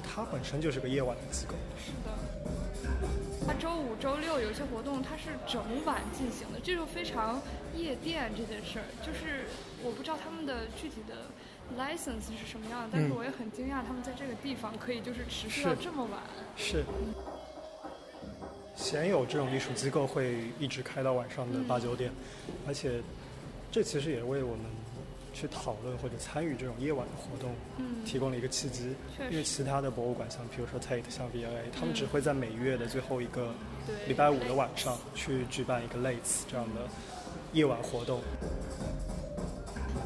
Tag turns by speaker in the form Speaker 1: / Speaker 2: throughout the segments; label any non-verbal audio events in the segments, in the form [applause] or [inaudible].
Speaker 1: 它本身就是个夜晚的机构。
Speaker 2: 是的。它周五、周六有一些活动，它是整晚进行的，这就非常夜店这件事儿。就是我不知道他们的具体的 license 是什么样的，但是我也很惊讶，他们在这个地方可以就是持续到这么晚。
Speaker 1: 是。鲜有这种艺术机构会一直开到晚上的八九点，而且这其实也为我们去讨论或者参与这种夜晚的活动提供了一个契机。因为其他的博物馆，像比如说 Tate、像 V&A，他们只会在每月的最后一个礼拜五的晚上去举办一个 Late 这样的夜晚活动。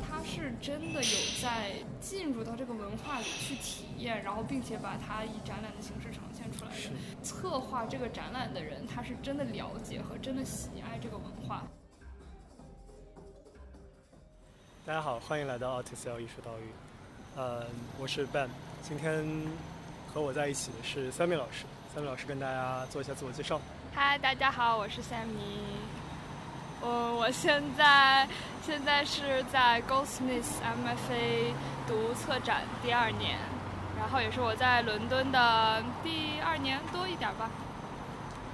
Speaker 2: 他是真的有在进入到这个文化里去体验，然后并且把它以展览的形式呈现出来的。策划这个展览的人，他是真的了解和真的喜爱这个文化。
Speaker 1: 大家好，欢迎来到 Artisel 艺术岛屿。呃，我是 Ben，今天和我在一起的是 Sammy 老师。Sammy 老师跟大家做一下自我介绍。
Speaker 2: 嗨，大家好，我是 Sammy。嗯，我现在现在是在 Goldsmiths MFA 读策展第二年，然后也是我在伦敦的第二年多一点吧。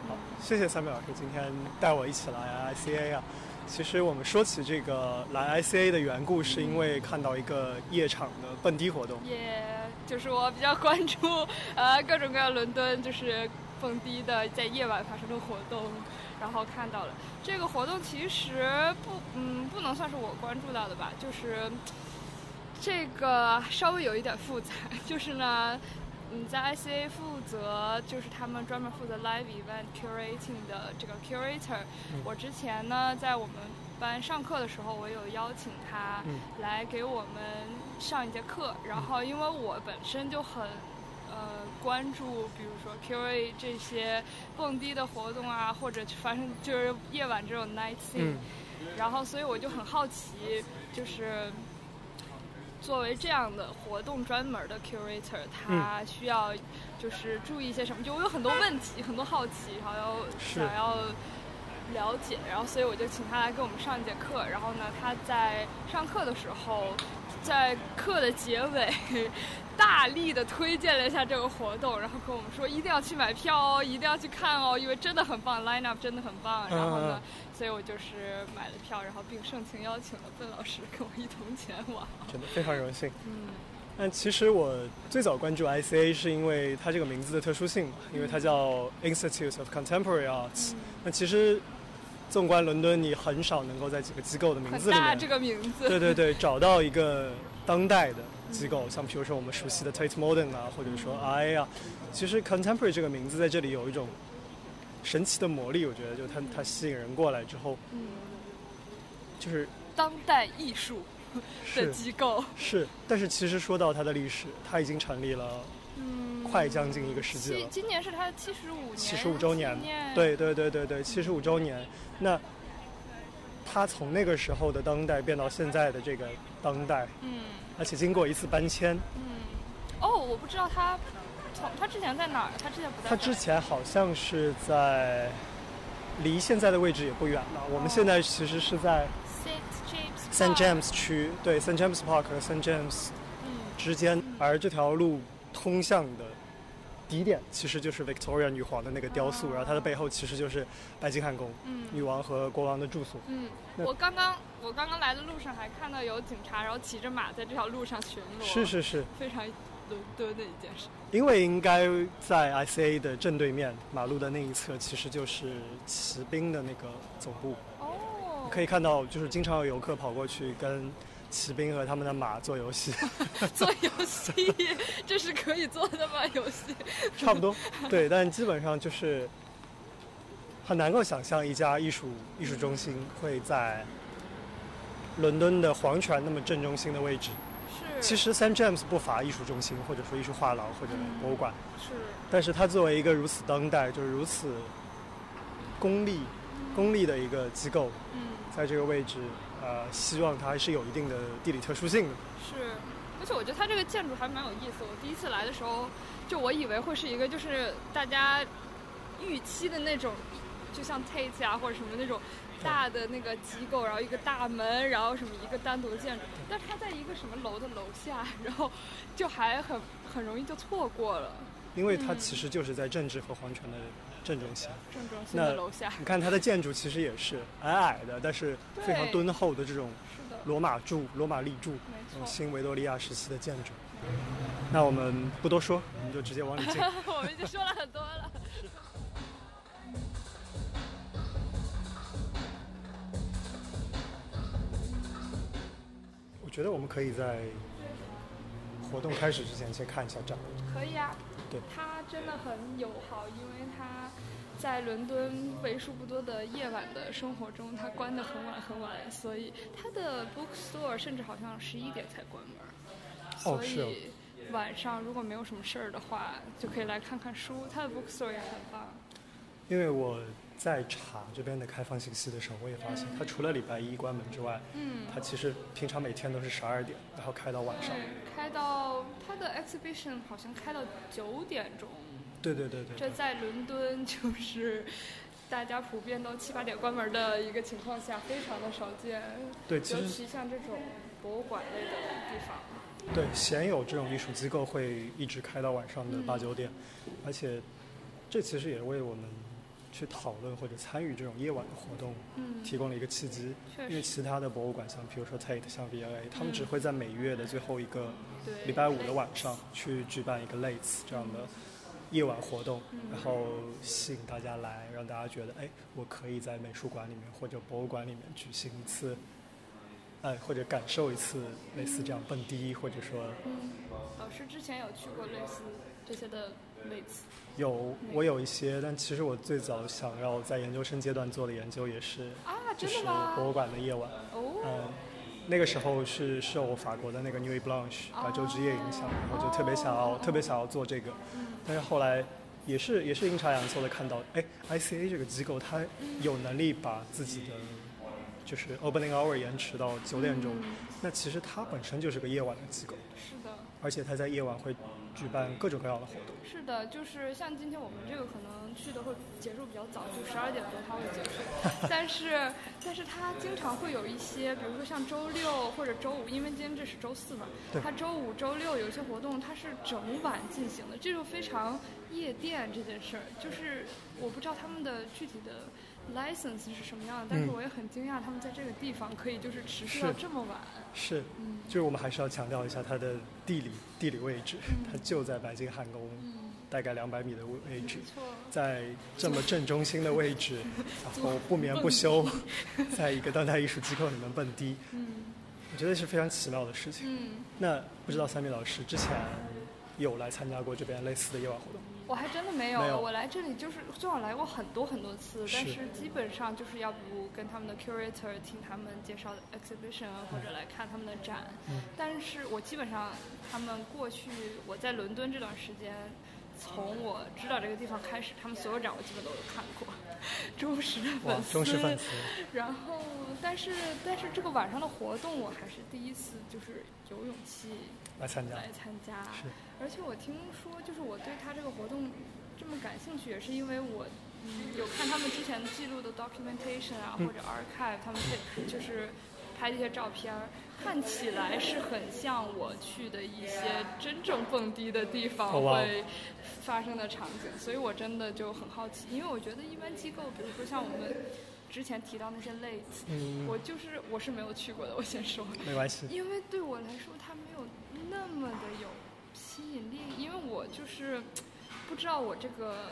Speaker 1: 好，谢谢三米老师今天带我一起来 ICA 啊。其实我们说起这个来 ICA 的缘故，是因为看到一个夜场的蹦迪活动。
Speaker 2: 也就是我比较关注呃各种各样伦敦就是蹦迪的在夜晚发生的活动。然后看到了这个活动，其实不，嗯，不能算是我关注到的吧。就是这个稍微有一点复杂，就是呢，嗯，在 ICA 负责，就是他们专门负责 live event curating 的这个 curator。我之前呢，在我们班上课的时候，我有邀请他来给我们上一节课。然后，因为我本身就很。呃，关注比如说 curate 这些蹦迪的活动啊，或者发生就是夜晚这种 night scene，然后所以我就很好奇，就是作为这样的活动专门的 curator，他需要就是注意一些什么？就我有很多问题，很多好奇，然后要想要了解，然后所以我就请他来给我们上一节课。然后呢，他在上课的时候，在课的结尾。[laughs] 大力的推荐了一下这个活动，然后跟我们说一定要去买票哦，一定要去看哦，因为真的很棒，line up 真的很棒。然后呢，所以我就是买了票，然后并盛情邀请了笨老师跟我一同前往。
Speaker 1: 真的非常荣幸。嗯，但其实我最早关注 ICA 是因为它这个名字的特殊性嘛，因为它叫 Institute of Contemporary Arts。那其实纵观伦敦，你很少能够在几个机构的名字里面，
Speaker 2: 这个名字，
Speaker 1: 对对对，[laughs] 找到一个当代的。机构像比如说我们熟悉的 Tate Modern 啊，或者说 I 啊，其实 Contemporary 这个名字在这里有一种神奇的魔力，我觉得就它它吸引人过来之后，嗯，就是
Speaker 2: 当代艺术的机构
Speaker 1: 是，但是其实说到它的历史，它已经成立了，嗯，快将近一个世纪了。
Speaker 2: 今年是它七十五
Speaker 1: 七十五周年，对对对对对，七十五周年。那它从那个时候的当代变到现在的这个当代，嗯。而且经过一次搬迁。
Speaker 2: 嗯，哦，我不知道他从他之前在哪儿，他之前不在。
Speaker 1: 他之前好像是在离现在的位置也不远了。我们现在其实是在
Speaker 2: Saint
Speaker 1: James 区，对 Saint James Park 和 Saint James 之间，而这条路通向的。底点其实就是 Victoria 女皇的那个雕塑，然后它的背后其实就是白金汉宫，女王和国王的住所。
Speaker 2: 嗯，我刚刚我刚刚来的路上还看到有警察，然后骑着马在这条路上巡逻。
Speaker 1: 是是是，
Speaker 2: 非常伦敦的一件事。
Speaker 1: 因为应该在 ICA 的正对面马路的那一侧，其实就是骑兵的那个总部。哦，可以看到，就是经常有游客跑过去跟。骑兵和他们的马做游戏，[laughs] [laughs]
Speaker 2: 做游戏，这是可以做的吗？游戏
Speaker 1: 差不多，对，但基本上就是很难够想象一家艺术艺术中心会在伦敦的皇权那么正中心的位置。
Speaker 2: 是，
Speaker 1: 其实 Saint James 不乏艺术中心，或者说艺术画廊或者博物馆。
Speaker 2: 是，
Speaker 1: 但是它作为一个如此当代，就是如此功利、功利的一个机构，嗯，在这个位置。呃，希望它还是有一定的地理特殊性的。
Speaker 2: 是，而且我觉得它这个建筑还蛮有意思。我第一次来的时候，就我以为会是一个就是大家预期的那种，就像 Tate 啊或者什么那种大的那个机构，然后一个大门，然后什么一个单独的建筑，但是它在一个什么楼的楼下，然后就还很很容易就错过了。
Speaker 1: 因为它其实就是在政治和皇权的正中心。
Speaker 2: 正中心的楼下。
Speaker 1: 你看它的建筑其实也是矮矮的，但是非常敦厚的这种罗马柱、罗马立柱，新维多利亚时期的建筑。那我们不多说，我们就直接往里进。[laughs]
Speaker 2: 我们已经说了很多了。
Speaker 1: 觉得我们可以在活动开始之前先看一下展。
Speaker 2: 可以啊。
Speaker 1: 对。
Speaker 2: 它真的很友好，因为它在伦敦为数不多的夜晚的生活中，它关得很晚很晚，所以它的 bookstore 甚至好像十一点才关门。
Speaker 1: 哦，是。
Speaker 2: 晚上如果没有什么事儿的话，就可以来看看书。它的 bookstore 也很棒。
Speaker 1: 因为我在查这边的开放信息的时候，我也发现，它除了礼拜一关门之外，嗯，它其实平常每天都是十二点，然后开到晚上。
Speaker 2: 开到它的 exhibition 好像开到九点钟。
Speaker 1: 对对对对。
Speaker 2: 这在伦敦就是大家普遍都七八点关门的一个情况下，非常的少见。
Speaker 1: 对，其
Speaker 2: 实像这种博物馆类的地方。
Speaker 1: 对，鲜有这种艺术机构会一直开到晚上的八九点，而且这其实也为我们去讨论或者参与这种夜晚的活动嗯提供了一个契机。因为其他的博物馆，像比如说 Tate、像 V&A，他们只会在每月的最后一个礼拜五的晚上去举办一个类似这样的夜晚活动，然后吸引大家来，让大家觉得，哎，我可以在美术馆里面或者博物馆里面举行一次。哎，或者感受一次类似这样蹦迪，或者说，
Speaker 2: 老师之前有去过类似这些的类似？
Speaker 1: 有，我有一些，但其实我最早想要在研究生阶段做的研究也是
Speaker 2: 啊，
Speaker 1: 就是博物馆的夜晚。
Speaker 2: 哦，
Speaker 1: 嗯，那个时候是受法国的那个 Nuit Blanche 白昼之夜影响，然后就特别想要，特别想要做这个。但是后来也是也是阴差阳错的看到，哎，ICA 这个机构它有能力把自己的。就是 opening hour 延迟到九点钟，那其实它本身就是个夜晚的机构。
Speaker 2: 是的。
Speaker 1: 而且它在夜晚会举办各种各样的活动。
Speaker 2: 是的，就是像今天我们这个可能去的会结束比较早，就十二点多它会结束。但是，但是它经常会有一些，比如说像周六或者周五，因为今天这是周四嘛，它周五、周六有些活动它是整晚进行的，这就非常夜店这件事儿。就是我不知道他们的具体的。License 是什么样的？但是我也很惊讶，他们在这个地方可以就是持续到这么晚。
Speaker 1: 是，就是我们还是要强调一下它的地理地理位置，它就在白金汉宫，大概两百米的位置，在这么正中心的位置，[laughs] 然后不眠不休，[laughs] 在一个当代艺术机构里面蹦迪，[laughs] 嗯，我觉得是非常奇妙的事情。
Speaker 2: 嗯，
Speaker 1: 那不知道三米老师之前有来参加过这边类似的夜晚活动？
Speaker 2: 我还真的没有，我来这里就是虽然来过很多很多次，但是基本上就是要不跟他们的 curator 听他们介绍 exhibition，或者来看他们的展。但是我基本上他们过去我在伦敦这段时间，从我知道这个地方开始，他们所有展我基本都有看过，忠实的粉丝。
Speaker 1: 忠实粉丝。
Speaker 2: 然后，但是但是这个晚上的活动我还是第一次，就是有勇气。
Speaker 1: 来参加，
Speaker 2: 来参加。
Speaker 1: 是，
Speaker 2: 而且我听说，就是我对他这个活动这么感兴趣，也是因为我有看他们之前记录的 documentation 啊，或者 archive，他们就是拍这些照片，看起来是很像我去的一些真正蹦迪的地方会发生的场景，所以我真的就很好奇，因为我觉得一般机构，比如说像我们。之前提到那些类子，我就是我是没有去过的，我先说。
Speaker 1: 没关系。
Speaker 2: 因为对我来说，它没有那么的有吸引力，因为我就是不知道我这个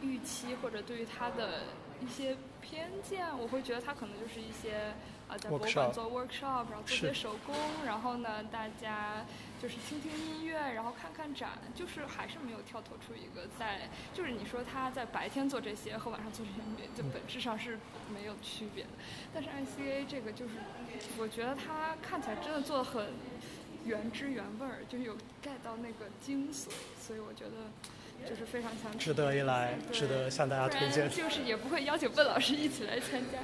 Speaker 2: 预期或者对于他的一些偏见，我会觉得他可能就是一些。啊，在博物馆做 workshop，然后做些手工，然后呢，大家就是听听音乐，然后看看展，就是还是没有跳脱出一个在，就是你说他在白天做这些和晚上做这些，就本质上是没有区别的。但是 ICA 这个就是，我觉得他看起来真的做的很原汁原味儿，就是有 get 到那个精髓，所以我觉得就是非常想
Speaker 1: 值得一来，值得向大家推荐。
Speaker 2: 就是也不会邀请笨老师一起来参加。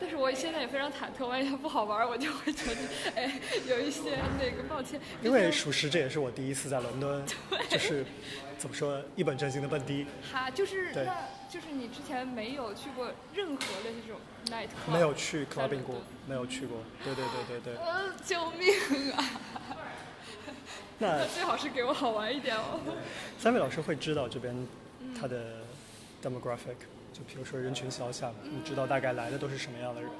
Speaker 2: 但是我现在也非常忐忑，万一不好玩，我就会觉得，哎，有一些那个抱歉。
Speaker 1: 因为属实这也是我第一次在伦敦，[laughs] 就是怎么说一本正经的蹦迪。
Speaker 2: 哈，就是那就是你之前没有去过任何的这种 night club，
Speaker 1: 没有去 clubbing 过，没有去过。对对对对对。
Speaker 2: 呃，救命啊！[laughs]
Speaker 1: 那
Speaker 2: 最好是给我好玩一点哦。
Speaker 1: 三位老师会知道这边他的 demographic，就比如说人群肖像，你知道大概来的都是什么样的人？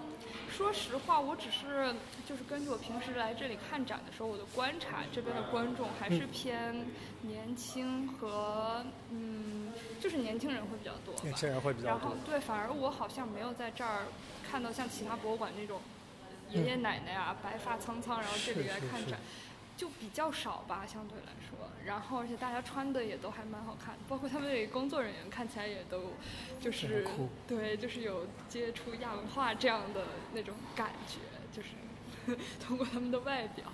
Speaker 2: 说实话，我只是就是根据我平时来这里看展的时候，我的观察，这边的观众还是偏年轻和嗯，就是年轻人会比较多。
Speaker 1: 年轻人会比较
Speaker 2: 多。然后对，反而我好像没有在这儿看到像其他博物馆那种爷爷奶奶啊，白发苍苍，然后这里来看展。就比较少吧，相对来说。然后，而且大家穿的也都还蛮好看，包括他们那工作人员看起来也都，就是对，就是有接触亚文化这样的那种感觉，就是 [laughs] 通过他们的外表。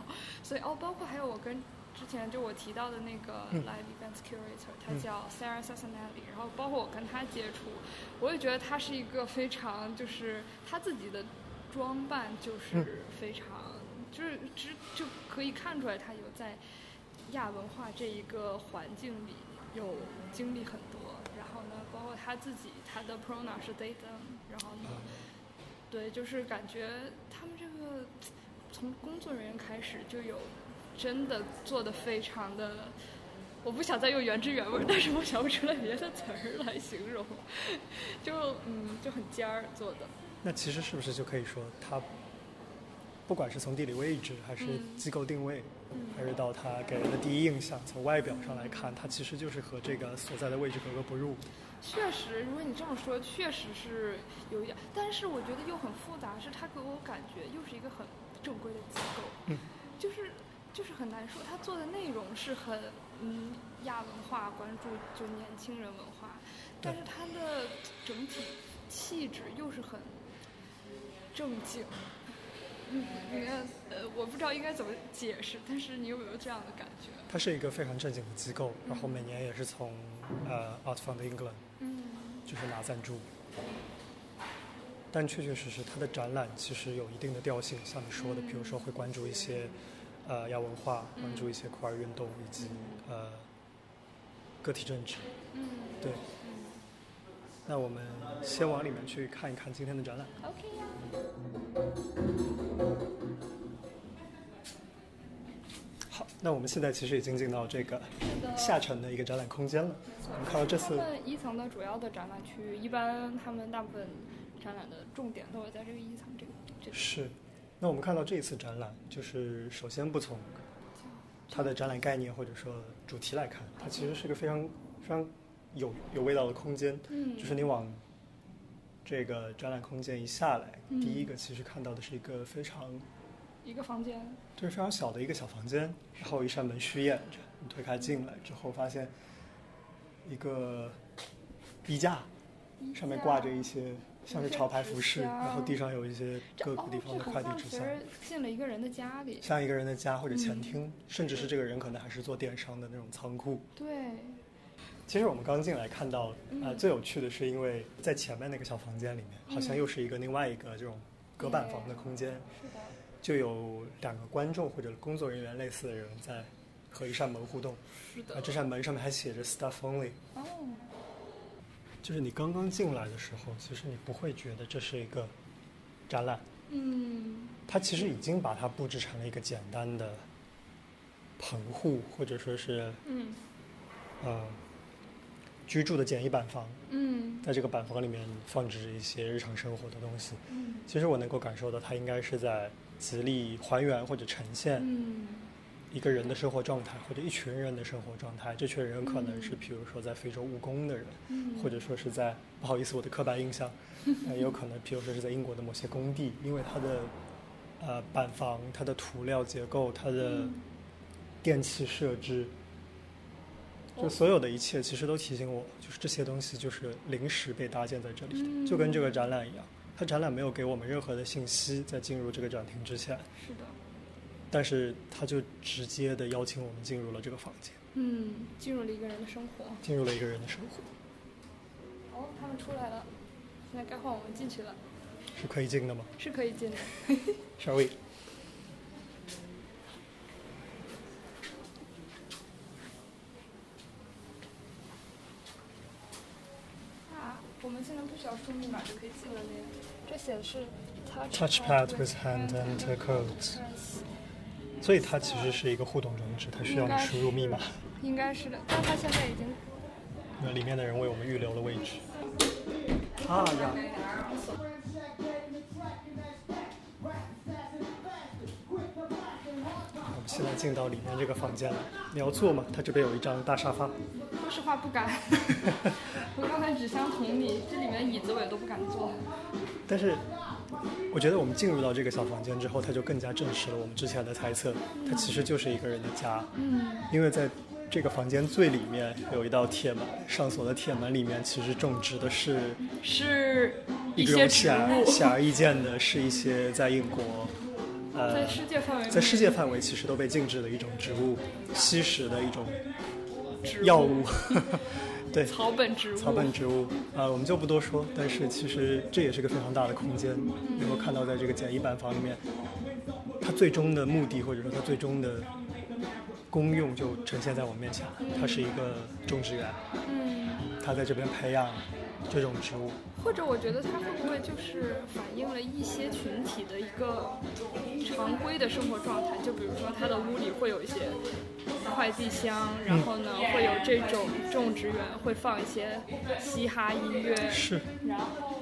Speaker 2: 所以哦，包括还有我跟之前就我提到的那个 live events curator，他叫 Sarah s a s s a n e l l i 然后包括我跟他接触，我也觉得他是一个非常就是他自己的装扮就是非常。就是只就可以看出来，他有在亚文化这一个环境里有经历很多。然后呢，包括他自己，他的 pronoun 是 they them。然后呢，对，就是感觉他们这个从工作人员开始就有真的做的非常的，我不想再用原汁原味，但是我想不出来别的词儿来形容，[laughs] 就嗯就很尖儿做的。
Speaker 1: 那其实是不是就可以说他？不管是从地理位置，还是机构定位，还是到它给人的第一印象，从外表上来看，它其实就是和这个所在的位置格格不入。
Speaker 2: 确实，如果你这么说，确实是有一点，但是我觉得又很复杂，是它给我感觉又是一个很正规的机构，
Speaker 1: 嗯，
Speaker 2: 就是就是很难说，它做的内容是很嗯亚文化关注，就年轻人文化，但是它的整体气质又是很正经。嗯，[laughs] 应该呃，我不知道应该怎么解释，但是你有没有这样的感觉？
Speaker 1: 它是一个非常正经的机构，然后每年也是从呃 Art Fund England，
Speaker 2: 嗯，
Speaker 1: 就是拿赞助。但确确实实，它的展览其实有一定的调性，像你说的，比如说会关注一些呃亚文化，关注一些酷儿运动以及呃个体政治。
Speaker 2: 嗯，
Speaker 1: 对。那我们先往里面去看一看今天的展览。
Speaker 2: OK 呀。
Speaker 1: 好，那我们现在其实已经进到这个下沉的一个展览空间了。我们看到这次
Speaker 2: 一层的主要的展览区，一般他们大部分展览的重点都会在这个一层这个这。
Speaker 1: 是。那我们看到这一次展览，就是首先不从它的展览概念或者说主题来看，它其实是个非常非常。有有味道的空间，
Speaker 2: 嗯，
Speaker 1: 就是你往这个展览空间一下来，第一个其实看到的是一个非常
Speaker 2: 一个房间，
Speaker 1: 对，非常小的一个小房间，然后一扇门虚掩着，你推开进来之后，发现一个衣架，上面挂着一些像是潮牌服饰，然后地上有一些各个地方的快递纸箱，
Speaker 2: 进了一个人的家里，
Speaker 1: 像一个人的家或者前厅，甚至是这个人可能还是做电商的那种仓库，
Speaker 2: 对。
Speaker 1: 其实我们刚进来看到，呃，最有趣的是，因为在前面那个小房间里面，好像又是一个另外一个这种隔板房的空间，
Speaker 2: 是的，
Speaker 1: 就有两个观众或者工作人员类似的人在和一扇门互动，
Speaker 2: 是的，
Speaker 1: 这扇门上面还写着 “Staff Only”。
Speaker 2: 哦，
Speaker 1: 就是你刚刚进来的时候，其实你不会觉得这是一个展览，
Speaker 2: 嗯，
Speaker 1: 它其实已经把它布置成了一个简单的棚户，或者说是，
Speaker 2: 嗯，
Speaker 1: 呃。居住的简易板房，
Speaker 2: 嗯，
Speaker 1: 在这个板房里面放置着一些日常生活的东西，
Speaker 2: 嗯，
Speaker 1: 其实我能够感受到，它应该是在极力还原或者呈现，
Speaker 2: 嗯，
Speaker 1: 一个人的生活状态或者一群人的生活状态。这群人可能是，比如说在非洲务工的人，
Speaker 2: 嗯，
Speaker 1: 或者说是在不好意思，我的刻板印象，[laughs] 也有可能，比如说是在英国的某些工地，因为它的呃板房、它的涂料结构、它的电器设置。就所有的一切，其实都提醒我，就是这些东西就是临时被搭建在这里的，就跟这个展览一样。它展览没有给我们任何的信息，在进入这个展厅之前。
Speaker 2: 是的。
Speaker 1: 但是他就直接的邀请我们进入了这个房间。
Speaker 2: 嗯，进入了一个人的生活。
Speaker 1: 进入了一个人的生活。
Speaker 2: 哦，他们出来了，现在该换我们进去了。
Speaker 1: 是可以进的吗？
Speaker 2: 是可以进的。[laughs]
Speaker 1: Shall we？
Speaker 2: 们现在不需要输密码就可以进了呢？这显示
Speaker 1: touchpad with hand enter codes。所以它其实是一个互动装置，它需要你输入密码。
Speaker 2: 应该是的，但它现在已经。
Speaker 1: 那里面的人为我们预留了位置。啊呀！我们现在进到里面这个房间了，你要坐吗？它这边有一张大沙发。
Speaker 2: 说实话不敢，[laughs] 我刚才只想捅你，这里面椅子我也都不敢坐。
Speaker 1: 但是，我觉得我们进入到这个小房间之后，它就更加证实了我们之前的猜测，它其实就是一个人的家。
Speaker 2: 嗯。
Speaker 1: 因为在。这个房间最里面有一道铁门，上锁的铁门里面其实种植的是
Speaker 2: 是
Speaker 1: 一
Speaker 2: 些
Speaker 1: 显而显而易见的，是一些在英国，呃，
Speaker 2: 在世界范围
Speaker 1: 在世界范围其实都被禁止的一种植物，吸食的一种药物，[laughs] 对，
Speaker 2: 草本植物，
Speaker 1: 草本植物，呃，我们就不多说。但是其实这也是个非常大的空间，能够看到在这个简易板房里面，它最终的目的或者说它最终的。功用就呈现在我们面前了。他是一个种植园，
Speaker 2: 嗯，
Speaker 1: 他在这边培养这种植物。
Speaker 2: 或者我觉得他会不会就是反映了一些群体的一个常规的生活状态？就比如说他的屋里会有一些快递箱，然后呢会有这种种植园会放一些嘻哈音乐，
Speaker 1: 是，
Speaker 2: 然后。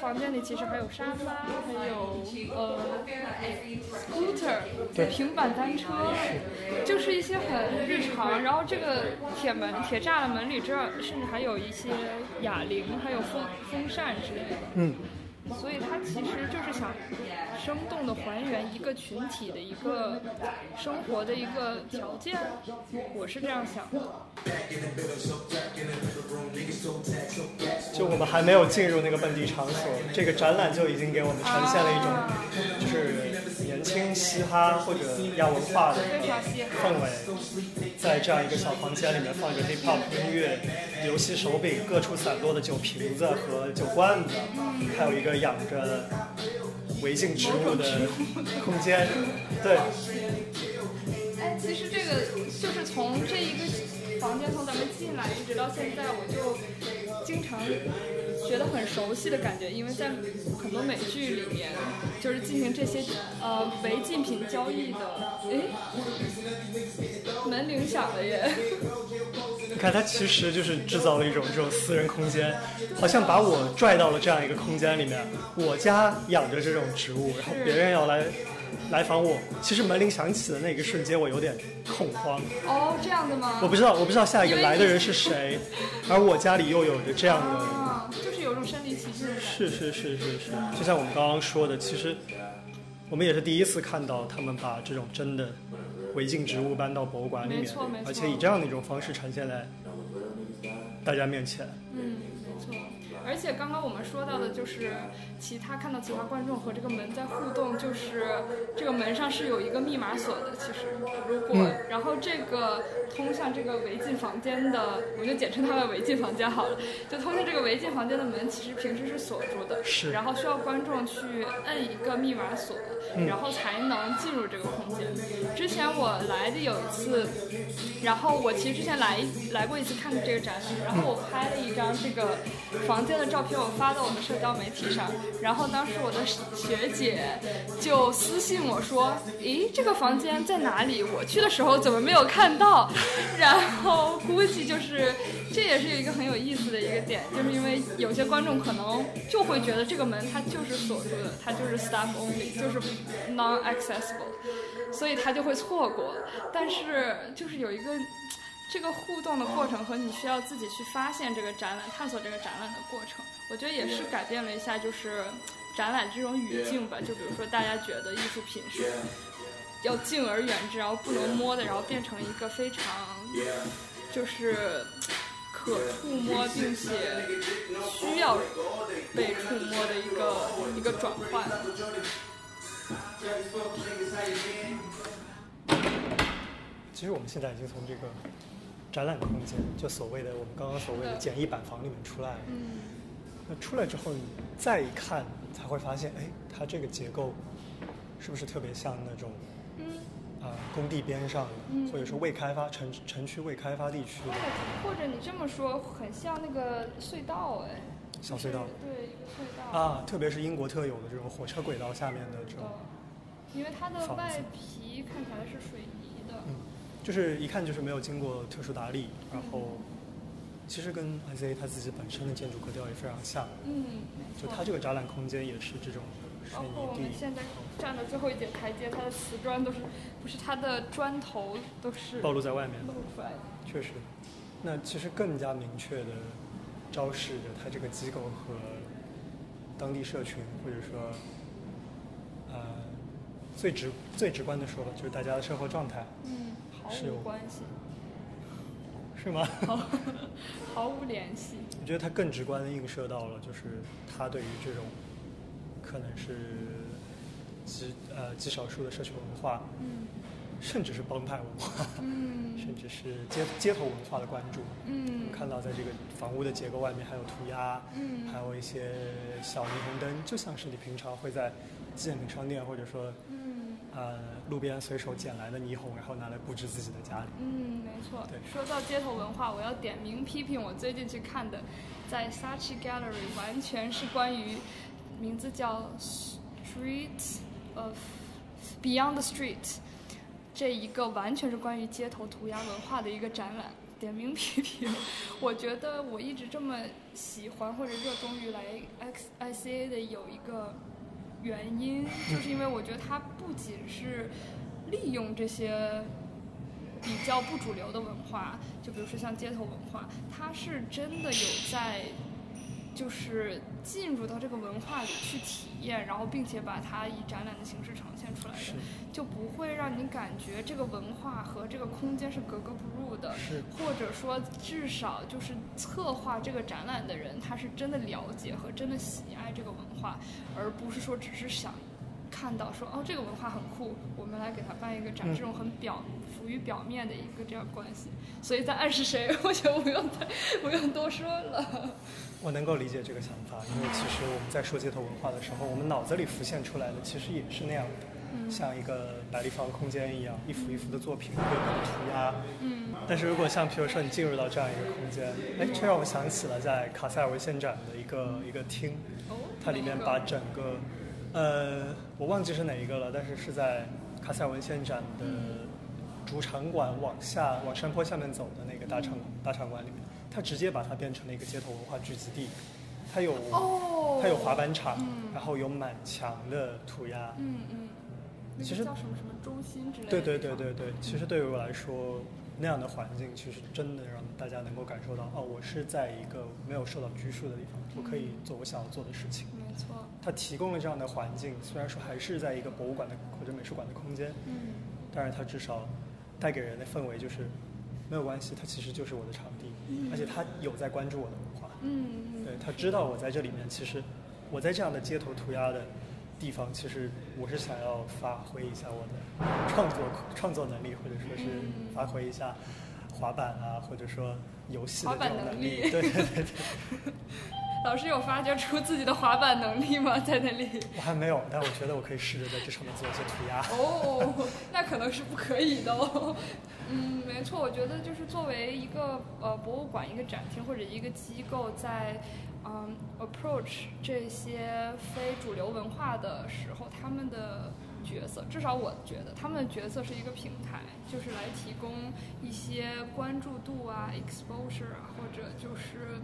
Speaker 2: 房间里其实还有沙发，还有呃，scooter，平板单车，就是一些很日常。然后这个铁门、铁栅的门里这儿，甚至还有一些哑铃，还有风风扇之类的。
Speaker 1: 嗯。
Speaker 2: 所以它其实就是想生动的还原一个群体的一个生活的一个条件，我是这样想的。
Speaker 1: 就我们还没有进入那个本地场所，这个展览就已经给我们呈现了一种，就是年轻嘻哈或者亚文化的氛围。在这样一个小房间里面放着 hip hop 音乐，游戏手柄，各处散落的酒瓶子和酒罐子，还有一个养着违禁植物的空间。对。
Speaker 2: 哎，其实这个就是从这一个房间从咱们进来一直到现在，我就经常觉得很熟悉的感觉，因为在很多美剧里面就是进行这些呃违禁品交易的。哎，门铃响了耶！
Speaker 1: 你看，它其实就是制造了一种这种私人空间，好像把我拽到了这样一个空间里面。我家养着这种植物，然后别人要来来访我。其实门铃响起的那个瞬间，我有点恐慌。
Speaker 2: 哦，这样的吗？
Speaker 1: 我不知道，我不知道下一个来的人是谁，而我家里又有着这样
Speaker 2: 的，就是有种身临其境的。
Speaker 1: 是是是是是，就像我们刚刚说的，其实我们也是第一次看到他们把这种真的。违禁植物搬到博物馆里面，而且以这样的一种方式呈现在大家面前。
Speaker 2: 嗯，没错。而且刚刚我们说到的就是其他看到其他观众和这个门在互动，就是这个门上是有一个密码锁的。其实，如果然后这个通向这个违禁房间的，我就简称它为违禁房间好了。就通向这个违禁房间的门，其实平时是锁住的，
Speaker 1: 是。
Speaker 2: 然后需要观众去摁一个密码锁。然后才能进入这个空间。之前我来的有一次，然后我其实之前来来过一次看这个展览，然后我拍了一张这个房间的照片，我发到我们社交媒体上。然后当时我的学姐就私信我说：“咦，这个房间在哪里？我去的时候怎么没有看到？” [laughs] 然后估计就是这也是一个很有意思的一个点，就是因为有些观众可能就会觉得这个门它就是锁住的，它就是 staff only，就是。non-accessible，所以他就会错过。但是就是有一个这个互动的过程和你需要自己去发现这个展览、探索这个展览的过程，我觉得也是改变了一下，就是展览这种语境吧。就比如说大家觉得艺术品是要敬而远之，然后不能摸的，然后变成一个非常就是可触摸并且需要被触摸的一个一个转换。
Speaker 1: 其实我们现在已经从这个展览空间，就所谓的我们刚刚所谓的简易板房里面出来了。
Speaker 2: 嗯。
Speaker 1: 那出来之后，你再一看，才会发现，哎，它这个结构是不是特别像那种，
Speaker 2: 嗯，
Speaker 1: 啊，工地边上的，或者说未开发城城区未开发地区的。
Speaker 2: 或者你这么说，很像那个隧道，哎。
Speaker 1: 小隧道，
Speaker 2: 对一个隧道
Speaker 1: 啊，特别是英国特有的这种火车轨道下面的这种，
Speaker 2: 因为它的外皮看起来是水泥的，
Speaker 1: 嗯，就是一看就是没有经过特殊打理，然后其实跟 ICA 它自己本身的建筑格调也非常像，
Speaker 2: 嗯，
Speaker 1: 就它这个展览空间也是这种水泥地。
Speaker 2: 包括我们现在站的最后一节台阶，它的瓷砖都是不是它的砖头都是
Speaker 1: 暴露在外面，
Speaker 2: 露出来。的，
Speaker 1: 确实，那其实更加明确的。昭示着它这个机构和当地社群，或者说，呃，最直最直观的说，就是大家的生活状态，
Speaker 2: 嗯，毫无关系，
Speaker 1: 是吗？
Speaker 2: 毫毫无联系。
Speaker 1: 我觉得它更直观的映射到了，就是他对于这种可能是极呃极少数的社区文化，
Speaker 2: 嗯，
Speaker 1: 甚至是帮派文化，
Speaker 2: 嗯。
Speaker 1: 甚至是街街头文化的关注，
Speaker 2: 嗯，
Speaker 1: 看到在这个房屋的结构外面还有涂鸦，
Speaker 2: 嗯，
Speaker 1: 还有一些小霓虹灯，就像是你平常会在纪念品商店或者说，
Speaker 2: 嗯，
Speaker 1: 呃，路边随手捡来的霓虹，然后拿来布置自己的家里。
Speaker 2: 嗯，没错。
Speaker 1: 对，
Speaker 2: 说到街头文化，我要点名批评我最近去看的，在 Saatchi Gallery，完全是关于名字叫 Street of Beyond the Street。这一个完全是关于街头涂鸦文化的一个展览，点名批评。[laughs] 我觉得我一直这么喜欢或者热衷于来 X I C A 的有一个原因，就是因为我觉得它不仅是利用这些比较不主流的文化，就比如说像街头文化，它是真的有在。就是进入到这个文化里去体验，然后并且把它以展览的形式呈现出来的，就不会让你感觉这个文化和这个空间是格格不入的，或者说至少就是策划这个展览的人，他是真的了解和真的喜爱这个文化，而不是说只是想。看到说哦，这个文化很酷，我们来给他办一个展，这种很表浮于表面的一个这样关系，所以在暗示谁？我就不用再不用多说了。
Speaker 1: 我能够理解这个想法，因为其实我们在说街头文化的时候，我们脑子里浮现出来的其实也是那样的，像一个百立方空间一样，一幅一幅的作品，各个的涂鸦。
Speaker 2: 嗯。
Speaker 1: 但是如果像比如说你进入到这样一个空间，哎，这让我想起了在卡塞尔文献展的一个一个厅，它里面把整个。呃，我忘记是哪一个了，但是是在卡塞尔文献展的主场馆往下往山坡下面走的那个大场大场馆里面，它直接把它变成了一个街头文化聚集地，它有它有滑板场，然后有满墙的涂鸦，
Speaker 2: 嗯嗯，
Speaker 1: 其实
Speaker 2: 叫什么什么中心之类的，
Speaker 1: 对对对对对，其实对于我来说。那样的环境其实真的让大家能够感受到，哦，我是在一个没有受到拘束的地方，我可以做我想要做的事情。
Speaker 2: 没错。
Speaker 1: 它提供了这样的环境，虽然说还是在一个博物馆的或者美术馆的空间，
Speaker 2: 嗯，
Speaker 1: 但是它至少带给人的氛围就是没有关系，它其实就是我的场地，而且他有在关注我的文化，
Speaker 2: 嗯，
Speaker 1: 对他知道我在这里面，其实我在这样的街头涂鸦的。地方其实我是想要发挥一下我的创作创作能力，或者说是发挥一下滑板啊，或者说游戏的这种能力。对对对。[laughs]
Speaker 2: 老师有发掘出自己的滑板能力吗？在那里？
Speaker 1: 我还没有，但我觉得我可以试着在这上面做一些涂鸦。
Speaker 2: 哦，那可能是不可以的哦。嗯，没错，我觉得就是作为一个呃博物馆、一个展厅或者一个机构在。嗯，approach 这些非主流文化的时候，他们的角色，至少我觉得他们的角色是一个平台，就是来提供一些关注度啊，exposure 啊，或者就是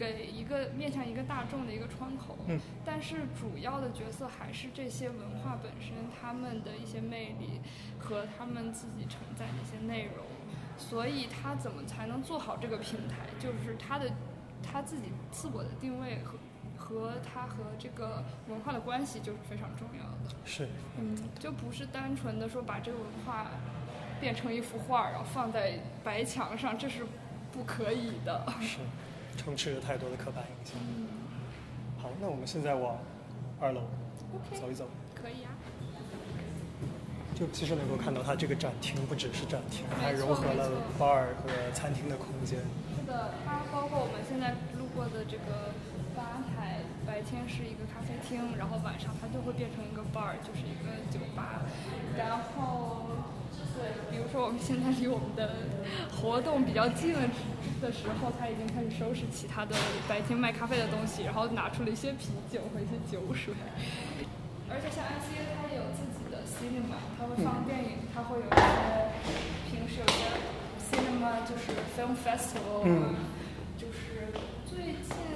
Speaker 2: 给一个面向一个大众的一个窗口。
Speaker 1: 嗯。
Speaker 2: 但是主要的角色还是这些文化本身，他们的一些魅力和他们自己承载的一些内容。所以，他怎么才能做好这个平台？就是他的。他自己自我的定位和和他和这个文化的关系就是非常重要的。
Speaker 1: 是，
Speaker 2: 嗯，就不是单纯的说把这个文化变成一幅画，然后放在白墙上，这是不可以的。
Speaker 1: 是，充斥着太多的刻板印象。
Speaker 2: 嗯。
Speaker 1: 好，那我们现在往二楼走一走。
Speaker 2: 可以啊。
Speaker 1: 就其实能够看到，它这个展厅不只是展厅，还融合了 bar 和餐厅的空间。
Speaker 2: 是的，它包括我们现在路过的这个吧台，白天是一个咖啡厅，然后晚上它就会变成一个 bar，就是一个酒吧。然后，对，比如说我们现在离我们的活动比较近了的时候，他已经开始收拾其他的白天卖咖啡的东西，然后拿出了一些啤酒和一些酒水。而且像 ICA 它有自己的 cinema，它会放电影，它会有一些平时有些 cinema 就是 film festival，就是最近，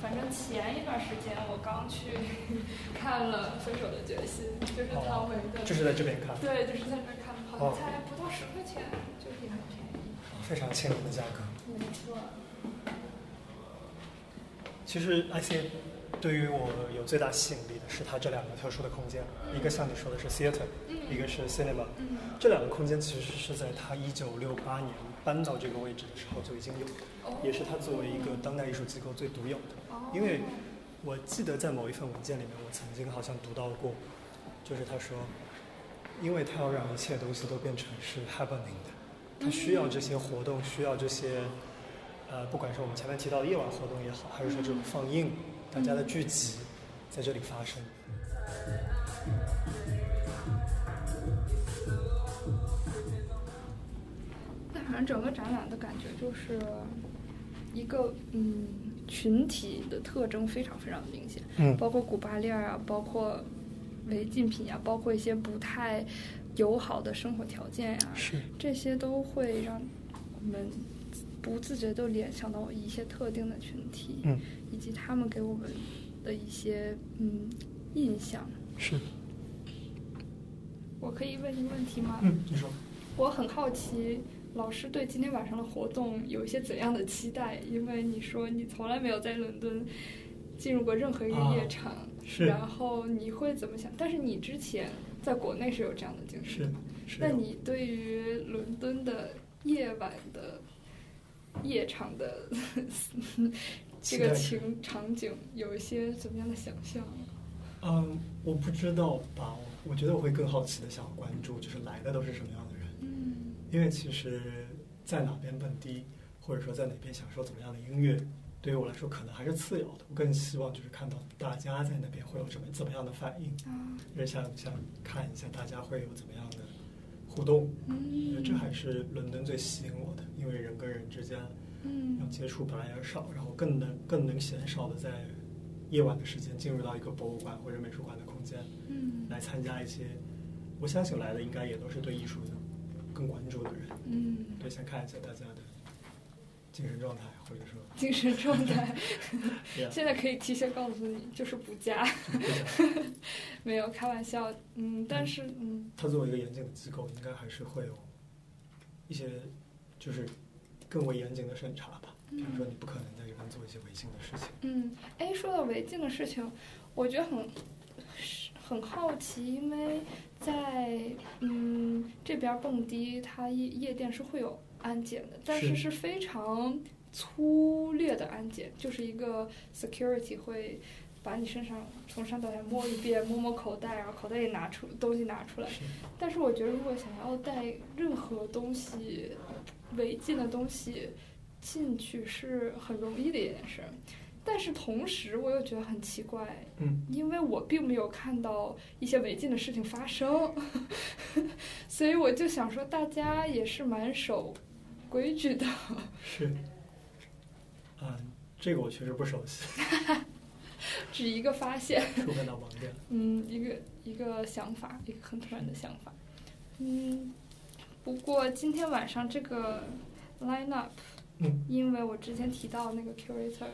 Speaker 2: 反正前一段时间我刚去 [laughs] 看了《分手的决心》，就是汤唯的。
Speaker 1: 就是在这边看。
Speaker 2: 对，就是在这看，好像才不到十块钱，就是也很便宜。
Speaker 1: 非常亲民的价格。
Speaker 2: 没错。
Speaker 1: 其实 ICA。对于我有最大吸引力的是它这两个特殊的空间，一个像你说的是 theater，一个是 cinema。这两个空间其实是在他一九六八年搬到这个位置的时候就已经有，也是他作为一个当代艺术机构最独有的。因为我记得在某一份文件里面，我曾经好像读到过，就是他说，因为他要让一切东西都变成是 happening 的，他需要这些活动，需要这些，呃，不管是我们前面提到的夜晚活动也好，还是说这种放映。大家的聚集在这里发生。
Speaker 2: 那反正整个展览的感觉就是一个嗯群体的特征非常非常的明显，
Speaker 1: 嗯，
Speaker 2: 包括古巴链啊，包括违禁品呀，包括一些不太友好的生活条件呀，
Speaker 1: 是。
Speaker 2: 这些都会让我们不自觉地联想到一些特定的群体，
Speaker 1: 嗯。
Speaker 2: 以及他们给我们的一些嗯印象
Speaker 1: 是。
Speaker 2: 我可以问一个问题吗？
Speaker 1: 嗯，你说。
Speaker 2: 我很好奇，老师对今天晚上的活动有一些怎样的期待？因为你说你从来没有在伦敦进入过任何一个夜场，
Speaker 1: 是。
Speaker 2: 然后你会怎么想？但是你之前在国内是有这样的经历，
Speaker 1: 是。
Speaker 2: 那你对于伦敦的夜晚的夜场的？[laughs] 这个情场景有一些怎么样的想象？
Speaker 1: 嗯，我不知道吧。我觉得我会更好奇的想要关注，就是来的都是什么样的人。
Speaker 2: 嗯，
Speaker 1: 因为其实，在哪边蹦迪，或者说在哪边享受怎么样的音乐，对于我来说可能还是次要的。我更希望就是看到大家在那边会有什么怎么样的反应嗯，也想想看一下大家会有怎么样的互动。
Speaker 2: 嗯，
Speaker 1: 这还是伦敦最吸引我的，因为人跟人之间。
Speaker 2: 嗯，
Speaker 1: 要接触本来也少，然后更能更能鲜少的在夜晚的时间进入到一个博物馆或者美术馆的空间，
Speaker 2: 嗯，
Speaker 1: 来参加一些，我相信来的应该也都是对艺术更关注的人，
Speaker 2: 嗯，
Speaker 1: 对，先看一下大家的精神状态，或者说
Speaker 2: 精神状态 [laughs] [laughs] 现在可以提前告诉你，就是不加，[laughs] 没有开玩笑，嗯，但是嗯，
Speaker 1: 他作为一个严谨的机构，应该还是会有一些就是。更为严谨的审查吧，比如说你不可能在里面做一些违禁的事情。
Speaker 2: 嗯，哎，说到违禁的事情，我觉得很很好奇，因为在嗯这边蹦迪，它夜夜店是会有安检的，但是是非常粗略的安检，就是一个 security 会把你身上从上到下摸一遍，摸摸口袋，然后口袋里拿出东西拿出来。但是我觉得，如果想要带任何东西。违禁的东西进去是很容易的一件事，但是同时我又觉得很奇怪，
Speaker 1: 嗯，
Speaker 2: 因为我并没有看到一些违禁的事情发生，[laughs] 所以我就想说，大家也是蛮守规矩的。
Speaker 1: 是，嗯，这个我确实不熟悉。[laughs]
Speaker 2: 只一个发现。[laughs]
Speaker 1: 触碰到盲点。
Speaker 2: 嗯，一个一个想法，一个很突然的想法，嗯。不过今天晚上这个 line up，因为我之前提到那个 curator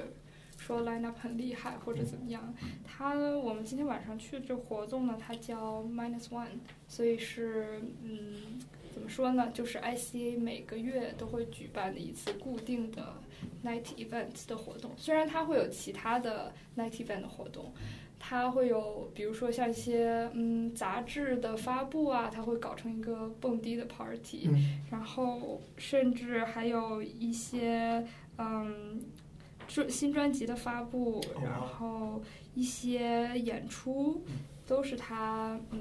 Speaker 2: 说 line up 很厉害或者怎么样，他我们今天晚上去这活动呢，它叫 minus one，所以是嗯怎么说呢，就是 ICA 每个月都会举办的一次固定的 night event 的活动，虽然它会有其他的 night event 的活动。它会有，比如说像一些嗯杂志的发布啊，它会搞成一个蹦迪的 party，然后甚至还有一些嗯专新专辑的发布，然后一些演出，都是它嗯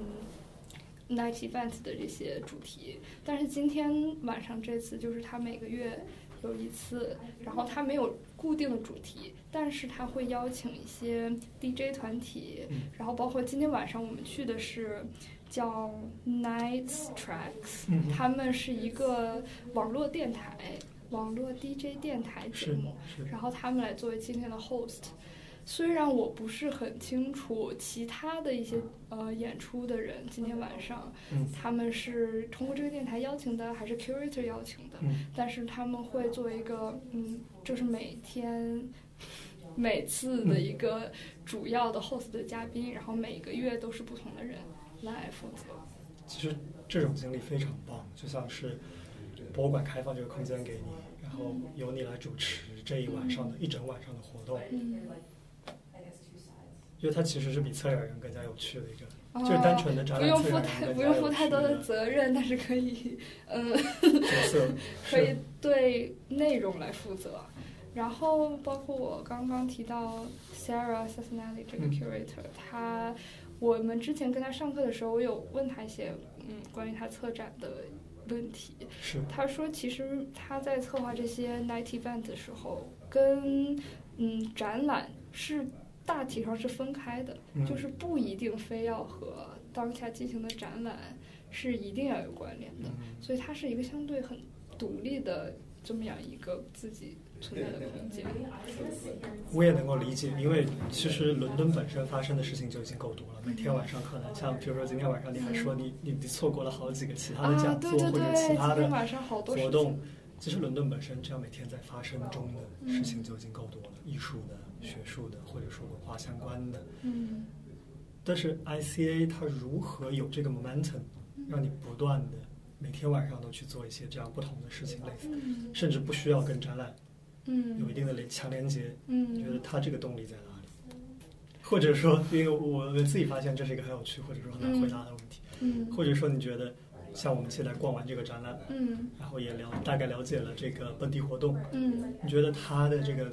Speaker 2: night event 的这些主题。但是今天晚上这次就是他每个月有一次，然后他没有固定的主题，但是他会邀请一些 DJ 团体，然后包括今天晚上我们去的是叫 Nights Tracks，他们是一个网络电台、网络 DJ 电台节目，然后他们来作为今天的 host。虽然我不是很清楚其他的一些呃演出的人今天晚上，他们是通过这个电台邀请的还是 curator 邀请的，但是他们会做一个嗯，就是每天每次的一个主要的 host 的嘉宾，然后每个月都是不同的人来负责。
Speaker 1: 其实这种经历非常棒，就像是博物馆开放这个空间给你，然后由你来主持这一晚上的一整晚上的活动。因为它其实是比策展人更加有趣的一个，就是单纯的展览
Speaker 2: 不用负太不用负太多的责任，但是可以，嗯，
Speaker 1: 角色 [laughs]
Speaker 2: 可以对内容来负责。然后包括我刚刚提到 Sarah s a s n a l i 这个 curator，他我们之前跟他上课的时候，我有问他一些嗯关于他策展的问题。
Speaker 1: 是。
Speaker 2: 他说，其实他在策划这些 night event 的时候，跟嗯展览是。大体上是分开的，就是不一定非要和当下进行的展览是一定要有关联的，所以它是一个相对很独立的这么样一个自己存在的空间。
Speaker 1: 我也能够理解，因为其实伦敦本身发生的事情就已经够多了，每天晚上可能像比如说今天晚上你还说你你你错过了好几个其他的讲座或者其他的活动，其实伦敦本身这样每天在发生中的事情就已经够多了，艺术的。学术的或者说文化相关的，
Speaker 2: 嗯，
Speaker 1: 但是 ICA 它如何有这个 momentum，让你不断的每天晚上都去做一些这样不同的事情，类似，甚至不需要跟展览，
Speaker 2: 嗯，
Speaker 1: 有一定的连强连接，
Speaker 2: 嗯，
Speaker 1: 你觉得它这个动力在哪里？或者说，因为我自己发现这是一个很有趣或者说很难回答的问题，
Speaker 2: 嗯，
Speaker 1: 或者说你觉得像我们现在逛完这个展览，
Speaker 2: 嗯，
Speaker 1: 然后也了大概了解了这个本地活动，
Speaker 2: 嗯，
Speaker 1: 你觉得它的这个。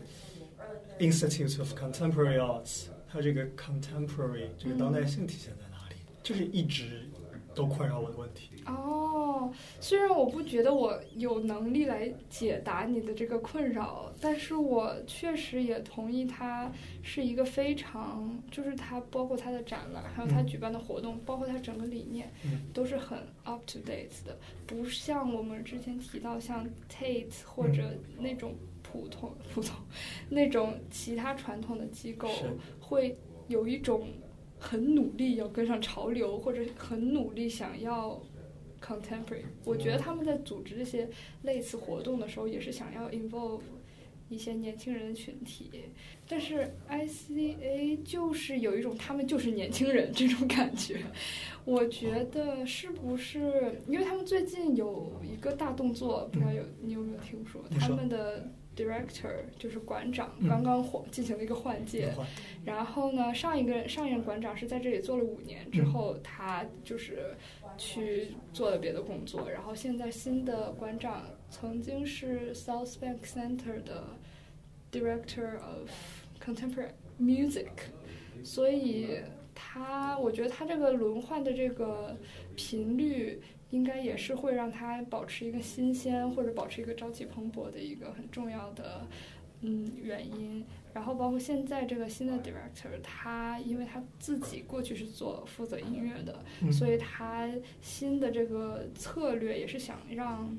Speaker 1: Institute of Contemporary Arts，它这个 contemporary 这个当代性体现在哪里？就是一直都困扰我的问题。
Speaker 2: 哦，虽然我不觉得我有能力来解答你的这个困扰，但是我确实也同意它是一个非常，就是它包括它的展览，还有它举办的活动，包括它整个理念，都是很 up to date 的，不像我们之前提到像 Tate 或者那种。普通普通，那种其他传统的机构会有一种很努力要跟上潮流，或者很努力想要 contemporary。我觉得他们在组织这些类似活动的时候，也是想要 involve 一些年轻人的群体。但是 ICA 就是有一种他们就是年轻人这种感觉。[laughs] 我觉得是不是因为他们最近有一个大动作，不知道有你有没有听说他们的。Director 就是馆长，刚刚换进行了一个换届，然后呢，上一个上一任馆长是在这里做了五年之后，他就是去做了别的工作，然后现在新的馆长曾经是 South Bank Center 的 Director of Contemporary Music，所以他我觉得他这个轮换的这个频率。应该也是会让他保持一个新鲜，或者保持一个朝气蓬勃的一个很重要的嗯原因。然后包括现在这个新的 director，他因为他自己过去是做负责音乐的，所以他新的这个策略也是想让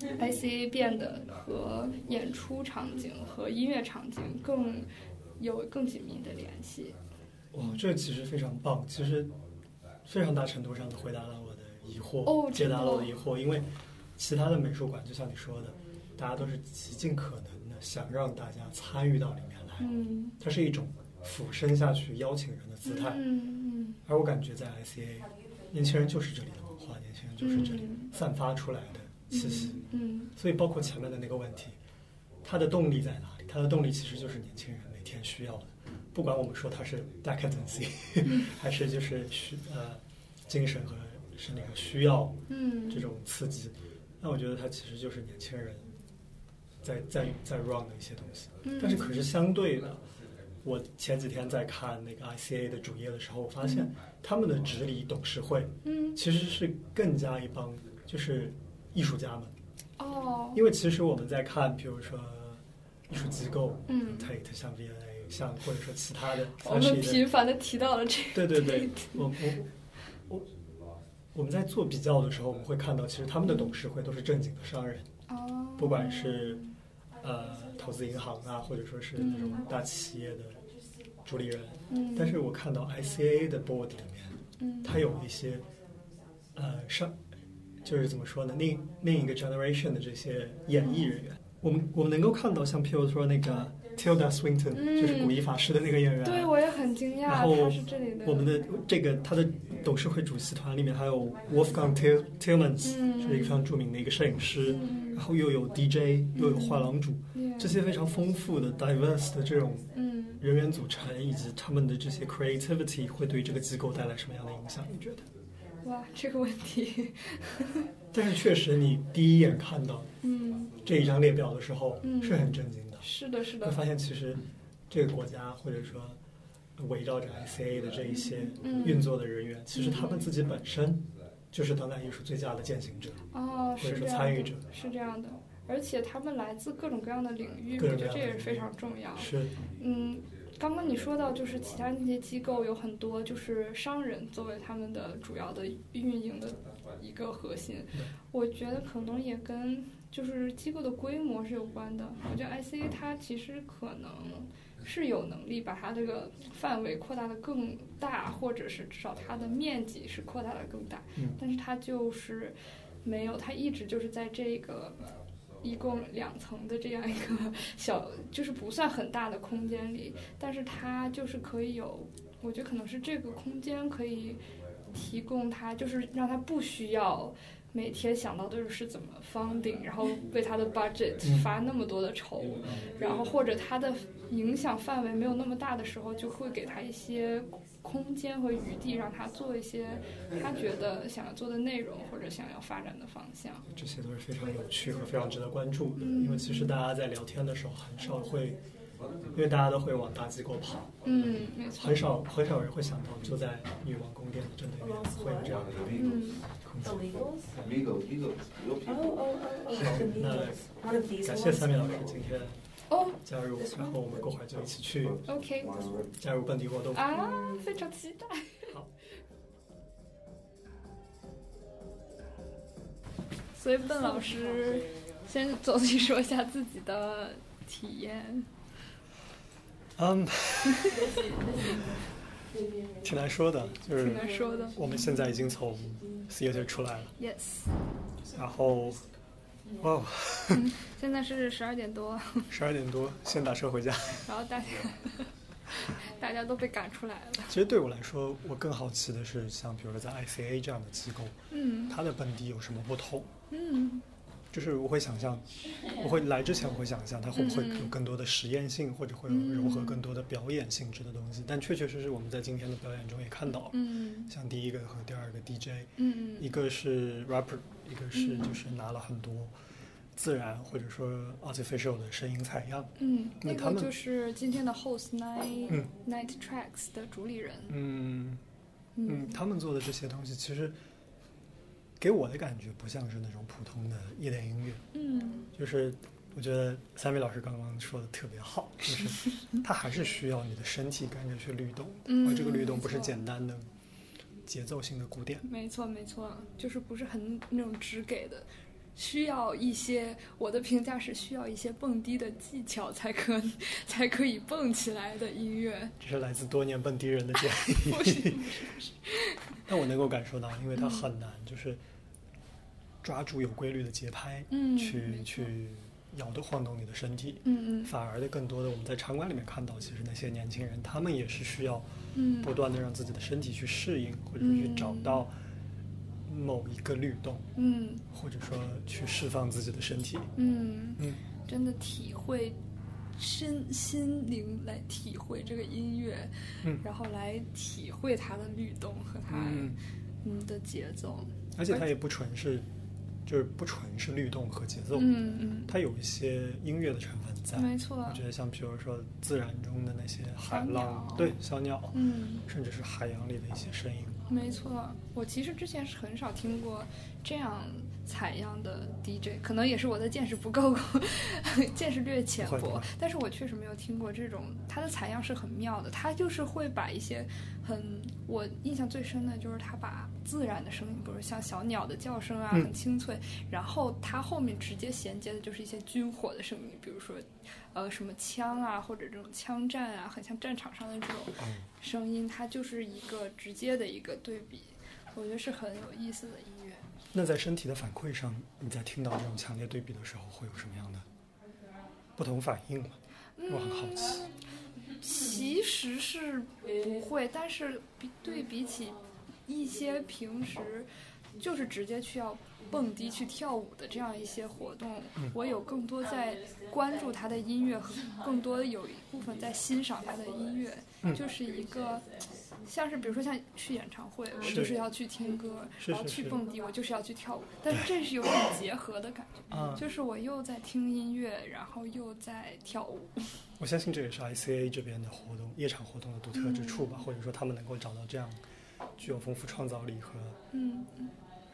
Speaker 2: ICA 变得和演出场景和音乐场景更有更紧密的联系。
Speaker 1: 哇，这其实非常棒，其实非常大程度上的回答了我。疑惑解答了我的疑惑，因为其他的美术馆就像你说的，大家都是极尽可能的想让大家参与到里面来，
Speaker 2: 嗯，
Speaker 1: 它是一种俯身下去邀请人的姿态，
Speaker 2: 嗯嗯，
Speaker 1: 而我感觉在 ICA，年轻人就是这里的文化，年轻人就是这里散发出来的气息，
Speaker 2: 嗯，
Speaker 1: 所以包括前面的那个问题，它的动力在哪里？它的动力其实就是年轻人每天需要的，不管我们说它是 decadency，[laughs] 还是就是需呃精神和。是那个需要嗯。这种刺激，那我觉得它其实就是年轻人在在在 run 的一些东西。但是可是相对的，我前几天在看那个 ICA 的主页的时候，我发现他们的直理董事会，
Speaker 2: 嗯，
Speaker 1: 其实是更加一帮就是艺术家们，
Speaker 2: 哦，
Speaker 1: 因为其实我们在看，比如说艺术机构，
Speaker 2: 嗯
Speaker 1: ，Tate 像 V N A，像或者说其他的，
Speaker 2: 我们频繁的提到了这个
Speaker 1: 对对。对，我我我我们在做比较的时候，我们会看到，其实他们的董事会都是正经的商人，
Speaker 2: 哦，
Speaker 1: 不管是呃投资银行啊，或者说是那种大企业的主理人，
Speaker 2: 嗯，
Speaker 1: 但是我看到 I C A 的 board 里面，
Speaker 2: 嗯，
Speaker 1: 它有一些呃上就是怎么说呢，另另一个 generation 的这些演艺人员，我们我们能够看到，像譬如说那个 Tilda Swinton，、
Speaker 2: 嗯。
Speaker 1: 就是古一法师的那个演员，
Speaker 2: 对我也很惊讶，
Speaker 1: 然后
Speaker 2: 他是这里的
Speaker 1: 我们的这个他的董事会主席团里面还有 Wolfgang Till Tillmans，、
Speaker 2: 嗯。
Speaker 1: 是一个非常著名的一个摄影师，
Speaker 2: 嗯。
Speaker 1: 然后又有 DJ，又有画廊主这些非常丰富的 diverse 的这种
Speaker 2: 嗯，
Speaker 1: 人员组成，以及他们的这些 creativity 会对这个机构带来什么样的影响？你觉得？
Speaker 2: 哇，这个问题，[laughs]
Speaker 1: 但是确实，你第一眼看到
Speaker 2: 嗯，
Speaker 1: 这一张列表的时候，
Speaker 2: 嗯。
Speaker 1: 是很震惊的。
Speaker 2: 是的，是的，
Speaker 1: 会发现，其实这个国家或者说围绕着 ICA 的这一些
Speaker 2: 嗯
Speaker 1: 运作的人员，其实他们自己本身就是当代艺术最佳的践行者。
Speaker 2: 哦，
Speaker 1: 或者
Speaker 2: 是这样的
Speaker 1: 说参与者，
Speaker 2: 是这样的，而且他们来自各种各样的领域，我觉得这也是非常重要。
Speaker 1: 是，
Speaker 2: 嗯，刚刚你说到，就是其他那些机构有很多就是商人作为他们的主要的运营的一个核心，我觉得可能也跟就是机构的规模是有关的。我觉得 ICA 它其实可能是有能力把它这个范围扩大的更大，或者是至少它的面积是扩大的更大，
Speaker 1: 嗯
Speaker 2: 但是它就是没有，它一直就是在这个。一共两层的这样一个小，[laughs] 就是不算很大的空间里，但是它就是可以有，我觉得可能是这个空间可以提供他，就是让他不需要每天想到的是怎么 funding，然后为他的 budget
Speaker 1: 嗯。
Speaker 2: 发那么多的愁，然后或者他的影响范围没有那么大的时候，就会给他一些空间和余地，让他做一些他觉得想要做的内容或者想要发展的方向。
Speaker 1: 这些都是非常有趣和非常值得关注的。
Speaker 2: 嗯。
Speaker 1: 因为其实大家在聊天的时候很少会，因为大家都会往大机构跑，
Speaker 2: 嗯，没错
Speaker 1: 很。少很少人会想到就在女王宫殿的正对面会有这样的
Speaker 2: 一个，
Speaker 1: 空间。
Speaker 3: Oh, oh, oh, oh, these
Speaker 1: 感谢.三米老师今天
Speaker 2: 哦
Speaker 1: 加入，然后我们过会儿就一起去
Speaker 2: ，OK，
Speaker 1: 加入本地活动。
Speaker 2: 啊，非常期待。
Speaker 1: 好。
Speaker 2: 所以笨老师先总体说一下自己的体验。
Speaker 1: 嗯，挺难说的，就是
Speaker 2: 挺难说的。
Speaker 1: 我们现在已经从 theater 出来了
Speaker 2: ，Yes，
Speaker 1: 然后，哇，哦
Speaker 2: 现在是十二点多，
Speaker 1: 十二点多，先打车回家。
Speaker 2: 然后大家 [laughs] 大家都被赶出来了。
Speaker 1: 其实对我来说，我更好奇的是，像比如说在 ICA 这样的机构，
Speaker 2: 嗯
Speaker 1: 它的本地有什么不同？
Speaker 2: 嗯
Speaker 1: 就是我会想象，[laughs] 我会来之前我会想象它会不会有更多的实验性，或者会融合更多的表演性质的东西。但确确实实我们在今天的表演中也看到了，
Speaker 2: 嗯
Speaker 1: 像第一个和第二个 DJ，
Speaker 2: 嗯
Speaker 1: 一个是 rapper，一个是
Speaker 2: 嗯
Speaker 1: 就是拿了很多自然或者说 artificial 的声音采样。
Speaker 2: 嗯，那
Speaker 1: 那他们
Speaker 2: 个就是今天的 host night、
Speaker 1: 嗯
Speaker 2: night tracks 的主理人。
Speaker 1: 嗯嗯，
Speaker 2: 嗯
Speaker 1: 他们做的这些东西，其实给我的感觉不像是那种普通的夜店音乐，
Speaker 2: 嗯
Speaker 1: 就是我觉得三位老师刚刚说的特别好，就是 [laughs] 它还是需要你的身体跟着去律动，
Speaker 2: 嗯
Speaker 1: 而这个律动不是简单的节奏性的鼓点。
Speaker 2: 没错没错，就是不是很那种直给的，需要一些我的评价是需要一些蹦迪的技巧才可 [laughs] 才可以蹦起来的音乐。
Speaker 1: 这是来自多年蹦迪人的建议，[laughs] 但我能够感受到，因为它很难，就是抓住有规律的节拍，
Speaker 2: 嗯
Speaker 1: 去去摇的晃动你的身体。
Speaker 2: 嗯
Speaker 1: 反而的，更多的我们在场馆里面看到，其实那些年轻人，他们也是需要
Speaker 2: 嗯。
Speaker 1: 不断的让自己的身体去适应，或者去找到某一个律动，
Speaker 2: 嗯。
Speaker 1: 或者说去释放自己的身体。
Speaker 2: 嗯。
Speaker 1: 嗯，
Speaker 2: 真的体会身心灵来体会这个音乐，
Speaker 1: 嗯。
Speaker 2: 然后来体会它的律动和它
Speaker 1: 嗯，
Speaker 2: 嗯的节奏。
Speaker 1: 而且它也不纯是，就是不纯是律动和节奏，
Speaker 2: 嗯嗯，
Speaker 1: 它有一些音乐的成分在。
Speaker 2: 没错
Speaker 1: 我。觉得像比如说自然中的那些海浪
Speaker 2: 鸟，
Speaker 1: 对小鸟，
Speaker 2: 嗯，
Speaker 1: 甚至是海洋里的一些声音。
Speaker 2: 没错。我其实之前是很少听过这样采样的 DJ，可能也是我的见识不够，[laughs] 见识略浅薄。但是我确实没有听过这种，他的采样是很妙的。他就是会把一些很我印象最深的就是他把自然的声音，比如像小鸟的叫声啊，很清脆，然后他后面直接衔接的就是一些军火的声音，比如说呃什么枪啊，或者这种枪战啊，很像战场上的这种声音，它就是一个直接的一个对比，我觉得是很有意思的音乐。
Speaker 1: 那在身体的反馈上，你在听到这种强烈对比的时候，会有什么样的不同反应吗？我很好奇。
Speaker 2: 其实是不会，但是比对比起一些平时就是直接去要蹦迪去跳舞的这样一些活动，我有更多在关注他的音乐，和更多有一部分在欣赏他的音乐，就是一个。像是比如说像去演唱会，我就是要去听歌，然后去蹦迪，我就是要去跳舞。但是这是有点结合的感觉，就是我又在听音乐，然后又在跳舞。[laughs]
Speaker 1: 我相信这也是 ICA 这边的活动夜场活动的独特之处吧，或者说他们能够找到这样具有丰富创造力和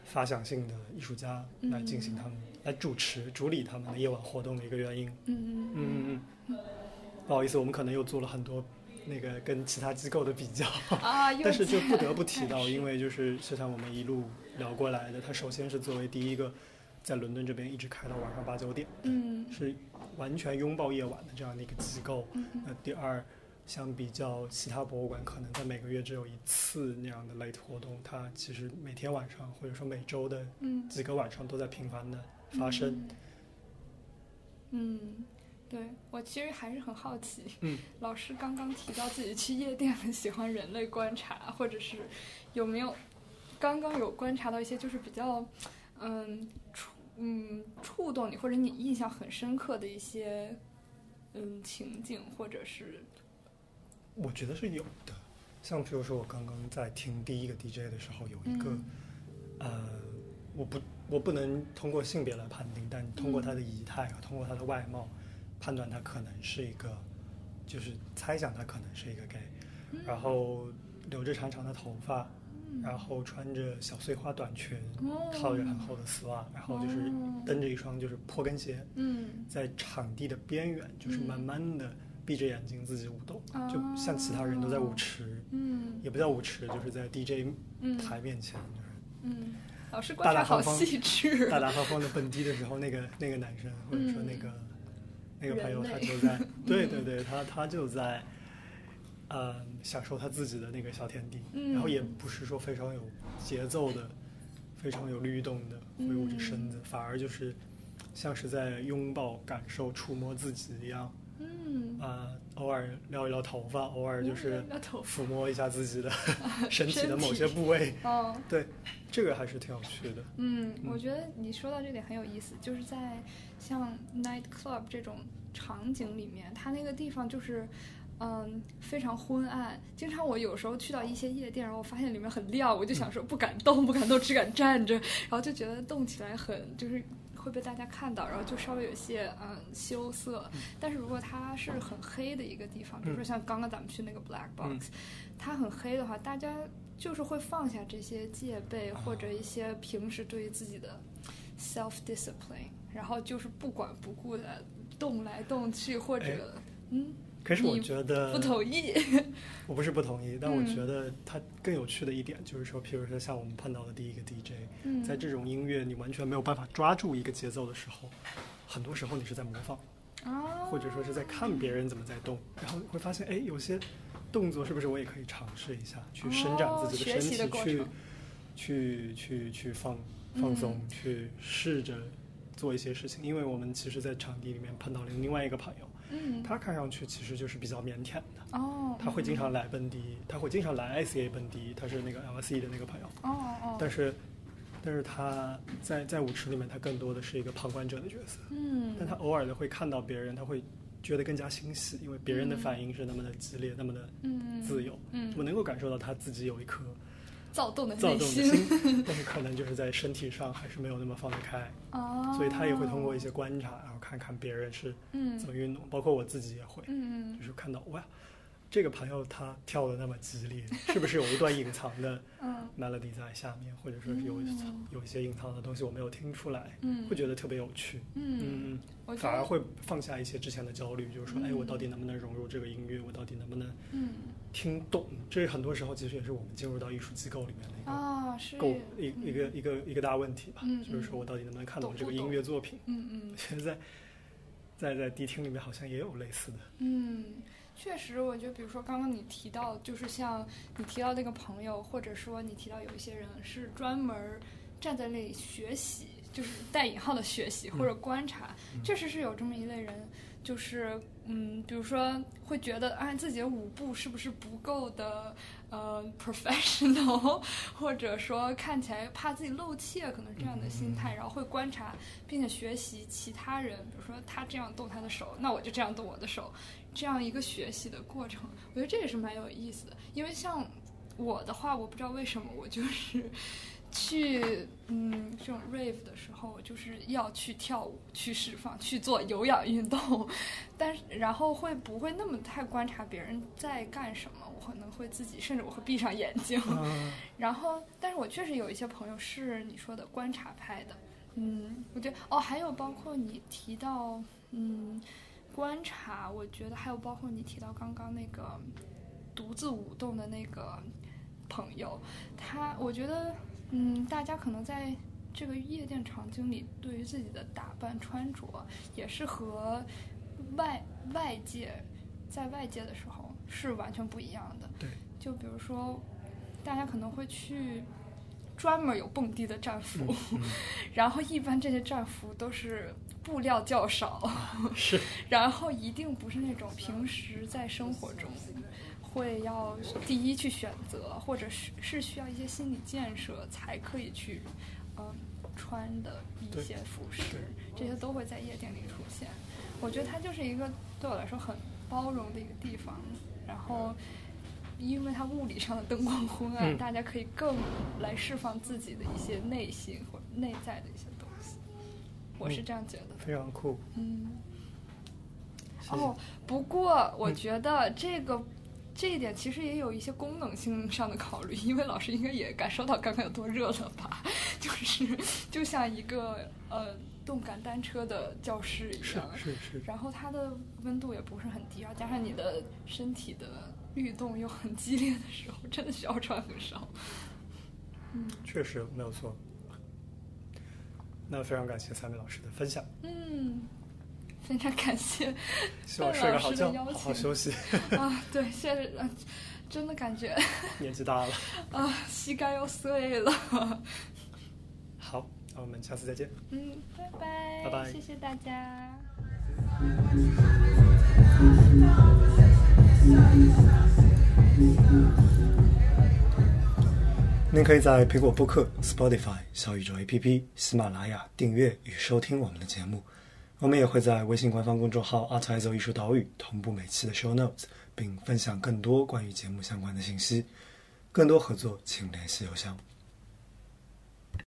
Speaker 1: 发想性的艺术家来进行他们来主持主理他们的夜晚活动的一个原因。
Speaker 2: 嗯嗯
Speaker 1: 嗯嗯嗯。不好意思，我们可能又做了很多。那个跟其他机构的比较，[laughs] 但是就不得不提到，因为就是就像我们一路聊过来的，它首先是作为第一个在伦敦这边一直开到晚上八九点，
Speaker 2: 嗯，
Speaker 1: 是完全拥抱夜晚的这样的一个机构。那第二，相比较其他博物馆，可能在每个月只有一次那样的 late 活动，它其实每天晚上或者说每周的几个晚上都在频繁的发生。
Speaker 2: 嗯。对我其实还是很好奇，
Speaker 1: 嗯，[laughs]
Speaker 2: 老师刚刚提到自己去夜店很喜欢人类观察，或者是有没有刚刚有观察到一些就是比较嗯触嗯触动你或者你印象很深刻的一些嗯情景，或者是
Speaker 1: 我觉得是有的，像比如说我刚刚在听第一个 DJ 的时候，有一个呃，我不我不能通过性别来判定，但通过他的仪态和通过他的外貌。判断他可能是一个，就是猜想他可能是一个 gay，然后留着长长的头发，然后穿着小碎花短裙，套着很厚的丝袜，然后就是蹬着一双就是坡跟鞋，在场地的边缘，就是慢慢的闭着眼睛自己舞动，就像其他人都在舞池，也不叫舞池，就是在 DJ 台面前，就是，
Speaker 2: 老师观察好细致，
Speaker 1: 大大方方的蹦迪的时候，那个那个男生或者说那个。那个朋友他就在，[laughs] 对对对，他他就在，呃，享受他自己的那个小天地，然后也不是说非常有节奏的，非常有律动的挥舞着身子，反而就是像是在拥抱、感受、触摸自己一样。
Speaker 2: 嗯。
Speaker 1: 啊，偶尔撩一撩头发，偶尔就是抚摸一下自己的 [laughs]
Speaker 2: 身
Speaker 1: 体的某些部位。
Speaker 2: 哦，
Speaker 1: 对，这个还是挺有趣的。
Speaker 2: 嗯，我觉得你说到这点很有意思，就是在像 night club 这种场景里面，它那个地方就是嗯非常昏暗。经常我有时候去到一些夜店，然后我发现里面很亮，我就想说不敢动，不敢动，只敢站着，然后就觉得动起来很就是。会被大家看到，然后就稍微有些嗯羞涩。但是如果它是很黑的一个地方，比如说像刚刚咱们去那个 Black Box，它很黑的话，大家就是会放下这些戒备或者一些平时对于自己的 self discipline，然后就是不管不顾的动来动去，或者嗯。
Speaker 1: 可是我觉得
Speaker 2: 不同意，[laughs]
Speaker 1: 我不是不同意，但我觉得它更有趣的一点就是说，譬如说像我们碰到的第一个 DJ，在这种音乐你完全没有办法抓住一个节奏的时候，很多时候你是在模仿，或者说是在看别人怎么在动，然后会发现，哎，有些动作是不是我也可以尝试一下，去伸展自己的身体，去去去去放放松，去试着做一些事情，因为我们其实，在场地里面碰到了另外一个朋友。
Speaker 2: 嗯，
Speaker 1: 他看上去其实就是比较腼腆的
Speaker 2: 哦。
Speaker 1: 他会经常来蹦迪，他会经常来 ICA 蹦迪，他是那个 LC 的那个朋友
Speaker 2: 哦哦。
Speaker 1: 但是，但是他在在舞池里面，他更多的是一个旁观者的角色。
Speaker 2: 嗯。
Speaker 1: 但他偶尔的会看到别人，他会觉得更加欣喜，因为别人的反应是那么的激烈，那么的自由。
Speaker 2: 嗯。
Speaker 1: 我能够感受到他自己有一颗
Speaker 2: 躁动的
Speaker 1: 躁动的心，但是 [laughs] 可能就是在身体上还是没有那么放得开。
Speaker 2: 哦。
Speaker 1: 所以他也会通过一些观察。然后看看别人是怎么运动，包括我自己也会，就是看到哇，这个朋友他跳的那么激烈，[laughs] 是不是有一段隐藏的 melody 在下面，或者说是有有一些隐藏的东西我没有听出来，会觉得特别有趣。嗯嗯，反而会放下一些之前的焦虑，就是说，哎，我到底能不能融入这个音乐？我到底能不能听懂？这很多时候其实也是我们进入到艺术机构里面的一个构一一个一个一个大问题吧。就是说我到底能不能看懂这个音乐作品？
Speaker 2: 嗯嗯，
Speaker 1: 现在在在迪厅里面好像也有类似的。
Speaker 2: 嗯。确实，我觉得，比如说刚刚你提到，就是像你提到那个朋友，或者说你提到有一些人是专门站在那里学习，就是带引号的学习或者观察，确实是有这么一类人。就是，嗯，比如说会觉得，啊，自己的舞步是不是不够的，呃，professional，[laughs] 或者说看起来怕自己露怯，可能这样的心态，然后会观察并且学习其他人，比如说他这样动他的手，那我就这样动我的手，这样一个学习的过程，我觉得这也是蛮有意思的。因为像我的话，我不知道为什么我就是。[laughs] 去嗯，这种 rave 的时候，就是要去跳舞、去释放、去做有氧运动，但是然后会不会那么太观察别人在干什么？我可能会自己，甚至我会闭上眼睛。[laughs] 然后，但是我确实有一些朋友是你说的观察派的。嗯，我觉得哦，还有包括你提到嗯观察，我觉得还有包括你提到刚刚那个独自舞动的那个朋友，他我觉得。嗯，大家可能在这个夜店场景里，对于自己的打扮穿着，也是和外外界在外界的时候是完全不一样的。
Speaker 1: 对，
Speaker 2: 就比如说，大家可能会去专门有蹦迪的战服，[laughs] 然后一般这些战服都是布料较少，
Speaker 1: 是，[laughs]
Speaker 2: 然后一定不是那种平时在生活中。会要第一去选择，或者是是需要一些心理建设才可以去，嗯，穿的一些服饰，这些都会在夜店里出现。我觉得它就是一个对我来说很包容的一个地方。然后，因为它物理上的灯光昏暗，大家可以更来释放自己的一些内心或内在的一些。我是这样觉得。
Speaker 1: 非常酷。
Speaker 2: 嗯。哦，不过我觉得这个。这一点其实也有一些功能性上的考虑，因为老师应该也感受到刚刚有多热了吧？就是就像一个呃动感单车的教室一
Speaker 1: 样，是是是。
Speaker 2: 然后它的温度也不是很低，然后加上你的身体的律动又很激烈的时候，真的需要穿很少。嗯，
Speaker 1: 确实没有错。那非常感谢三位老师的分享。
Speaker 2: 嗯。非常感谢 [laughs]
Speaker 1: 希望睡个好觉，好好休息 [laughs]
Speaker 2: 啊！对，现在真的感觉 [laughs]
Speaker 1: 年纪大了
Speaker 2: 啊，膝盖要碎了。
Speaker 1: 好，那我们下次再见。
Speaker 2: 嗯，拜
Speaker 1: 拜，拜拜，
Speaker 2: 谢谢大家。
Speaker 1: 您可以在苹果播客、Spotify、小宇宙 APP、喜马拉雅订阅与收听我们的节目。我们也会在微信官方公众号 “Art i z o 艺术岛屿”同步每期的 show notes，并分享更多关于节目相关的信息。更多合作，请联系邮箱。